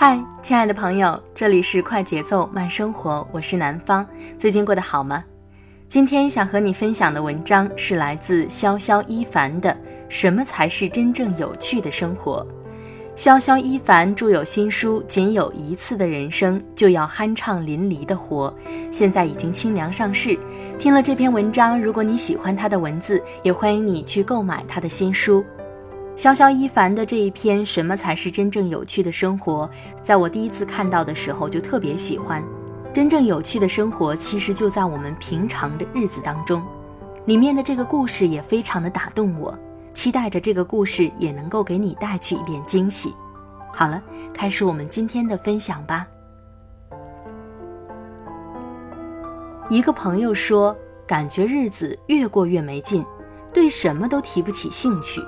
嗨，亲爱的朋友，这里是快节奏慢生活，我是南方。最近过得好吗？今天想和你分享的文章是来自潇潇一凡的《什么才是真正有趣的生活》。潇潇一凡著有新书《仅有一次的人生就要酣畅淋漓的活》，现在已经清凉上市。听了这篇文章，如果你喜欢他的文字，也欢迎你去购买他的新书。潇潇一凡的这一篇《什么才是真正有趣的生活》，在我第一次看到的时候就特别喜欢。真正有趣的生活，其实就在我们平常的日子当中。里面的这个故事也非常的打动我，期待着这个故事也能够给你带去一点惊喜。好了，开始我们今天的分享吧。一个朋友说，感觉日子越过越没劲，对什么都提不起兴趣。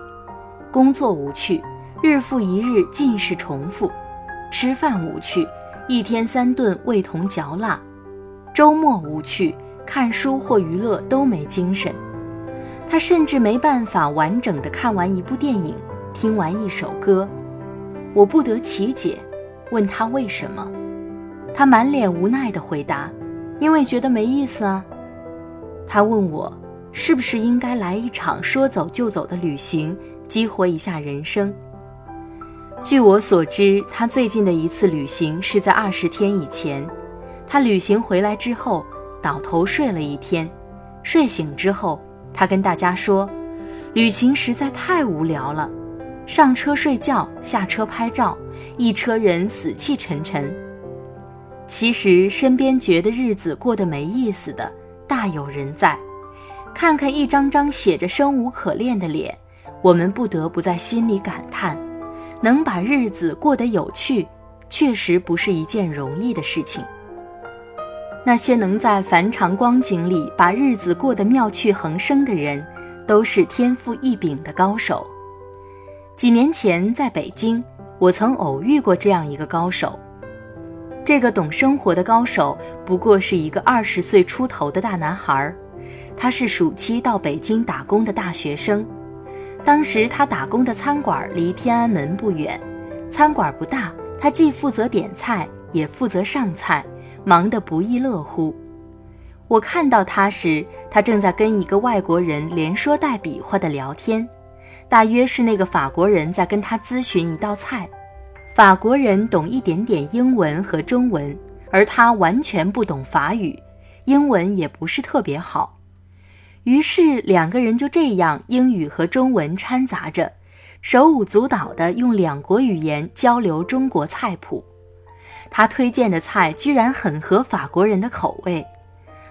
工作无趣，日复一日尽是重复；吃饭无趣，一天三顿味同嚼蜡；周末无趣，看书或娱乐都没精神。他甚至没办法完整的看完一部电影，听完一首歌。我不得其解，问他为什么，他满脸无奈的回答：“因为觉得没意思啊。”他问我，是不是应该来一场说走就走的旅行？激活一下人生。据我所知，他最近的一次旅行是在二十天以前。他旅行回来之后，倒头睡了一天。睡醒之后，他跟大家说，旅行实在太无聊了，上车睡觉，下车拍照，一车人死气沉沉。其实身边觉得日子过得没意思的大有人在，看看一张张写着生无可恋的脸。我们不得不在心里感叹，能把日子过得有趣，确实不是一件容易的事情。那些能在凡常光景里把日子过得妙趣横生的人，都是天赋异禀的高手。几年前在北京，我曾偶遇过这样一个高手。这个懂生活的高手，不过是一个二十岁出头的大男孩，他是暑期到北京打工的大学生。当时他打工的餐馆离天安门不远，餐馆不大，他既负责点菜，也负责上菜，忙得不亦乐乎。我看到他时，他正在跟一个外国人连说带比划的聊天，大约是那个法国人在跟他咨询一道菜。法国人懂一点点英文和中文，而他完全不懂法语，英文也不是特别好。于是两个人就这样英语和中文掺杂着，手舞足蹈地用两国语言交流中国菜谱。他推荐的菜居然很合法国人的口味。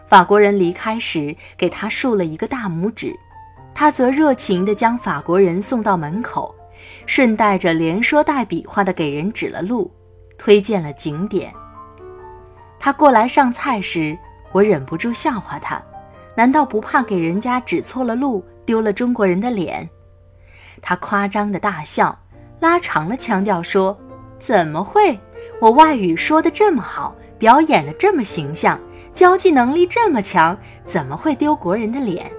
法国人离开时给他竖了一个大拇指，他则热情地将法国人送到门口，顺带着连说带比划地给人指了路，推荐了景点。他过来上菜时，我忍不住笑话他。难道不怕给人家指错了路，丢了中国人的脸？他夸张的大笑，拉长了腔调说：“怎么会？我外语说的这么好，表演的这么形象，交际能力这么强，怎么会丢国人的脸？”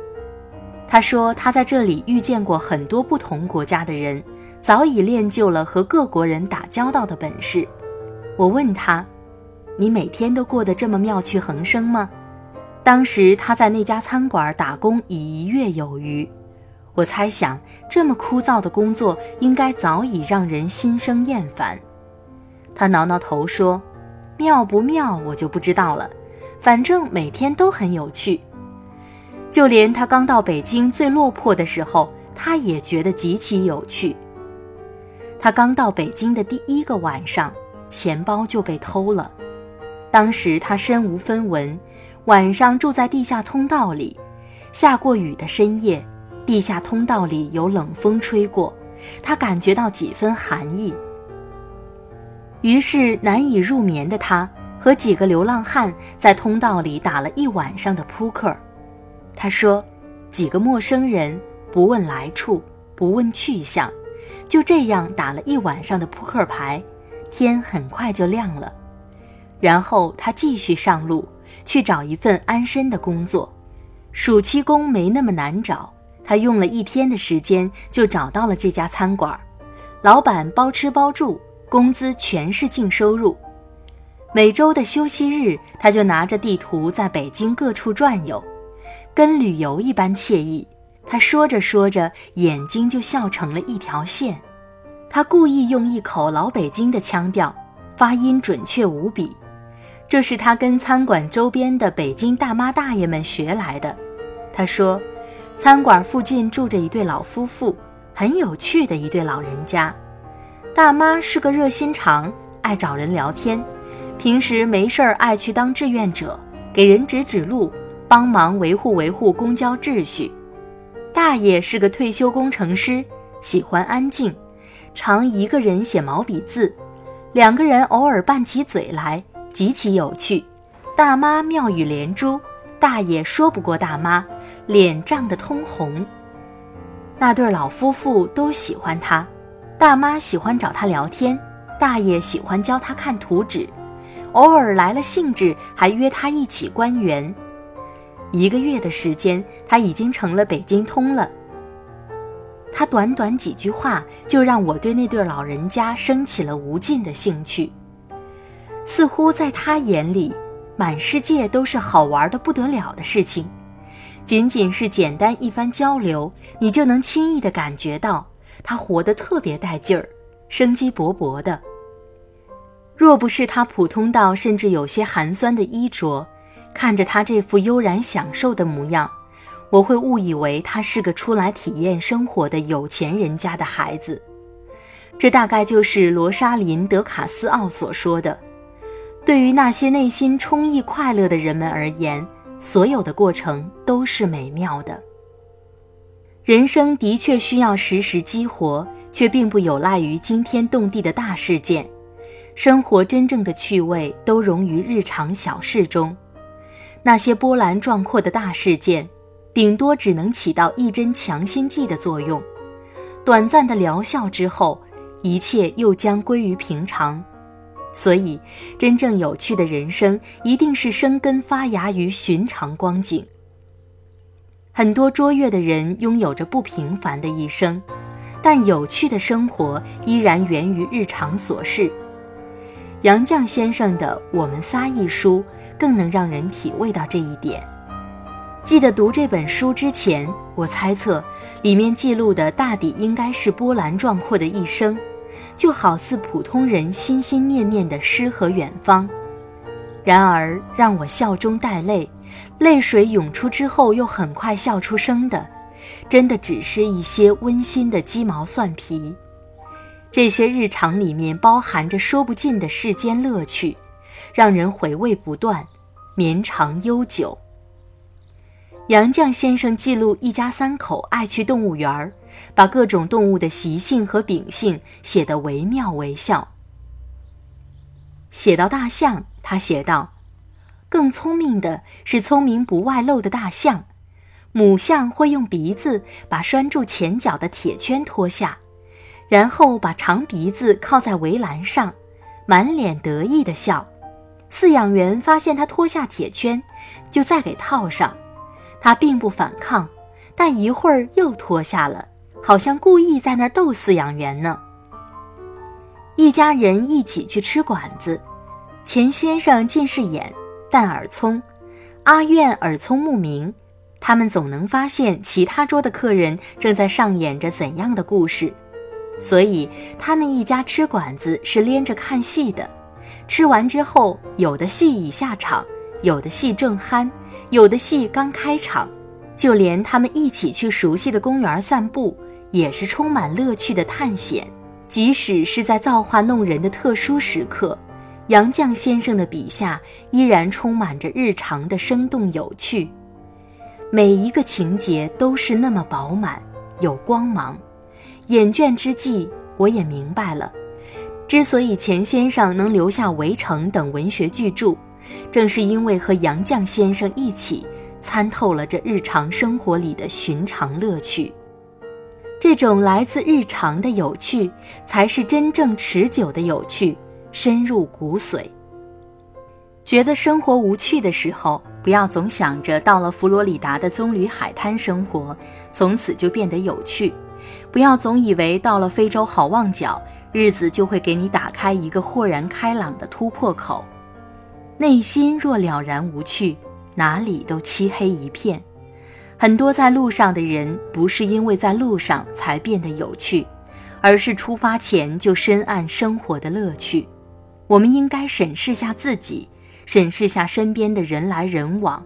他说他在这里遇见过很多不同国家的人，早已练就了和各国人打交道的本事。我问他：“你每天都过得这么妙趣横生吗？”当时他在那家餐馆打工已一月有余，我猜想这么枯燥的工作应该早已让人心生厌烦。他挠挠头说：“妙不妙，我就不知道了。反正每天都很有趣。就连他刚到北京最落魄的时候，他也觉得极其有趣。他刚到北京的第一个晚上，钱包就被偷了。当时他身无分文。”晚上住在地下通道里，下过雨的深夜，地下通道里有冷风吹过，他感觉到几分寒意。于是难以入眠的他和几个流浪汉在通道里打了一晚上的扑克。他说：“几个陌生人不问来处，不问去向，就这样打了一晚上的扑克牌，天很快就亮了。然后他继续上路。”去找一份安身的工作，暑期工没那么难找。他用了一天的时间就找到了这家餐馆，老板包吃包住，工资全是净收入。每周的休息日，他就拿着地图在北京各处转悠，跟旅游一般惬意。他说着说着，眼睛就笑成了一条线。他故意用一口老北京的腔调，发音准确无比。这是他跟餐馆周边的北京大妈大爷们学来的。他说，餐馆附近住着一对老夫妇，很有趣的一对老人家。大妈是个热心肠，爱找人聊天，平时没事儿爱去当志愿者，给人指指路，帮忙维护维护公交秩序。大爷是个退休工程师，喜欢安静，常一个人写毛笔字，两个人偶尔拌起嘴来。极其有趣，大妈妙语连珠，大爷说不过大妈，脸涨得通红。那对老夫妇都喜欢他，大妈喜欢找他聊天，大爷喜欢教他看图纸，偶尔来了兴致还约他一起观园。一个月的时间，他已经成了北京通了。他短短几句话，就让我对那对老人家升起了无尽的兴趣。似乎在他眼里，满世界都是好玩的不得了的事情。仅仅是简单一番交流，你就能轻易地感觉到他活得特别带劲儿，生机勃勃的。若不是他普通到甚至有些寒酸的衣着，看着他这副悠然享受的模样，我会误以为他是个出来体验生活的有钱人家的孩子。这大概就是罗莎琳·德卡斯奥所说的。对于那些内心充溢快乐的人们而言，所有的过程都是美妙的。人生的确需要时时激活，却并不有赖于惊天动地的大事件。生活真正的趣味都融于日常小事中。那些波澜壮阔的大事件，顶多只能起到一针强心剂的作用，短暂的疗效之后，一切又将归于平常。所以，真正有趣的人生一定是生根发芽于寻常光景。很多卓越的人拥有着不平凡的一生，但有趣的生活依然源于日常琐事。杨绛先生的《我们仨》一书更能让人体味到这一点。记得读这本书之前，我猜测里面记录的大抵应该是波澜壮阔的一生。就好似普通人心心念念的诗和远方，然而让我笑中带泪，泪水涌出之后又很快笑出声的，真的只是一些温馨的鸡毛蒜皮。这些日常里面包含着说不尽的世间乐趣，让人回味不断，绵长悠久。杨绛先生记录一家三口爱去动物园儿。把各种动物的习性和秉性写得惟妙惟肖。写到大象，他写道：“更聪明的是聪明不外露的大象，母象会用鼻子把拴住前脚的铁圈脱下，然后把长鼻子靠在围栏上，满脸得意地笑。饲养员发现他脱下铁圈，就再给套上，他并不反抗，但一会儿又脱下了。”好像故意在那儿逗饲养员呢。一家人一起去吃馆子，钱先生近视眼，但耳聪，阿苑耳聪目明，他们总能发现其他桌的客人正在上演着怎样的故事，所以他们一家吃馆子是连着看戏的。吃完之后，有的戏已下场，有的戏正酣，有的戏刚开场，就连他们一起去熟悉的公园散步，也是充满乐趣的探险。即使是在造化弄人的特殊时刻，杨绛先生的笔下依然充满着日常的生动有趣，每一个情节都是那么饱满有光芒。眼倦之际，我也明白了。之所以钱先生能留下《围城》等文学巨著，正是因为和杨绛先生一起参透了这日常生活里的寻常乐趣。这种来自日常的有趣，才是真正持久的有趣，深入骨髓。觉得生活无趣的时候，不要总想着到了佛罗里达的棕榈海滩生活，从此就变得有趣；不要总以为到了非洲好望角。日子就会给你打开一个豁然开朗的突破口，内心若了然无趣，哪里都漆黑一片。很多在路上的人，不是因为在路上才变得有趣，而是出发前就深谙生活的乐趣。我们应该审视下自己，审视下身边的人来人往，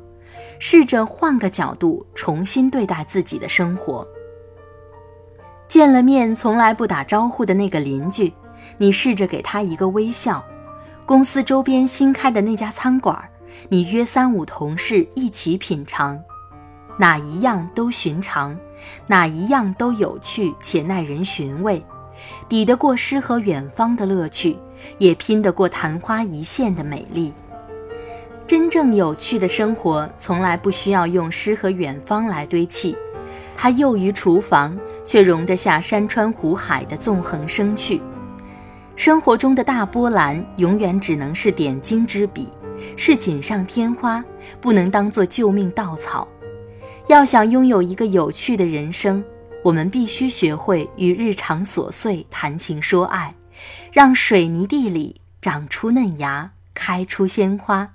试着换个角度重新对待自己的生活。见了面从来不打招呼的那个邻居，你试着给他一个微笑；公司周边新开的那家餐馆，你约三五同事一起品尝，哪一样都寻常，哪一样都有趣且耐人寻味，抵得过诗和远方的乐趣，也拼得过昙花一现的美丽。真正有趣的生活，从来不需要用诗和远方来堆砌，它囿于厨房。却容得下山川湖海的纵横生趣。生活中的大波澜，永远只能是点睛之笔，是锦上添花，不能当做救命稻草。要想拥有一个有趣的人生，我们必须学会与日常琐碎谈情说爱，让水泥地里长出嫩芽，开出鲜花。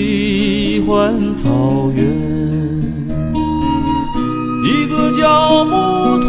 喜欢草原，一个叫木头，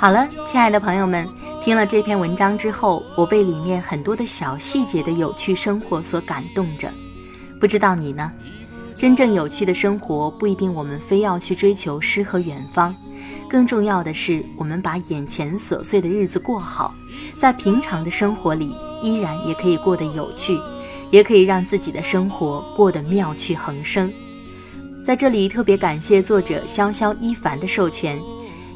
好了，亲爱的朋友们，听了这篇文章之后，我被里面很多的小细节的有趣生活所感动着。不知道你呢？真正有趣的生活不一定我们非要去追求诗和远方，更重要的是我们把眼前琐碎的日子过好，在平常的生活里依然也可以过得有趣，也可以让自己的生活过得妙趣横生。在这里特别感谢作者潇潇一凡的授权。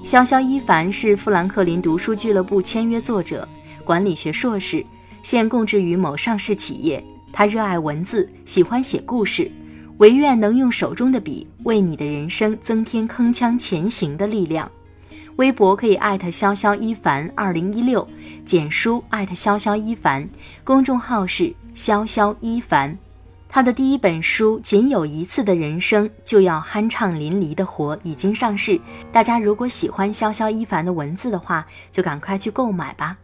潇潇一凡是富兰克林读书俱乐部签约作者，管理学硕士，现供职于某上市企业。他热爱文字，喜欢写故事，唯愿能用手中的笔为你的人生增添铿锵前行的力量。微博可以艾特潇潇一凡二零一六，简书艾特潇潇一凡，公众号是潇潇一凡。他的第一本书《仅有一次的人生就要酣畅淋漓的活》已经上市，大家如果喜欢潇潇一凡的文字的话，就赶快去购买吧。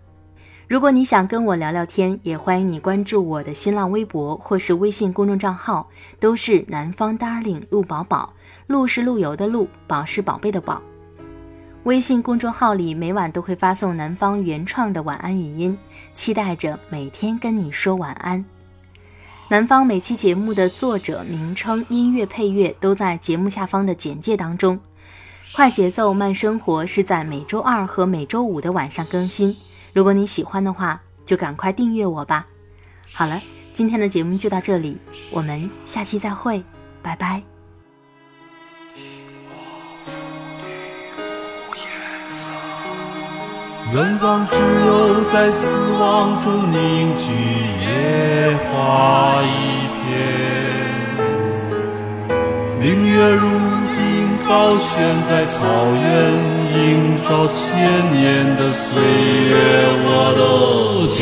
如果你想跟我聊聊天，也欢迎你关注我的新浪微博或是微信公众账号，都是南方 darling 陆宝宝，陆是陆游的陆，宝是宝贝的宝。微信公众号里每晚都会发送南方原创的晚安语音，期待着每天跟你说晚安。南方每期节目的作者名称、音乐配乐都在节目下方的简介当中。快节奏慢生活是在每周二和每周五的晚上更新。如果你喜欢的话，就赶快订阅我吧。好了，今天的节目就到这里，我们下期再会，拜拜。远方只有在死亡中凝聚野花一片，明月如今高悬在草原，映照千年的岁月。我的情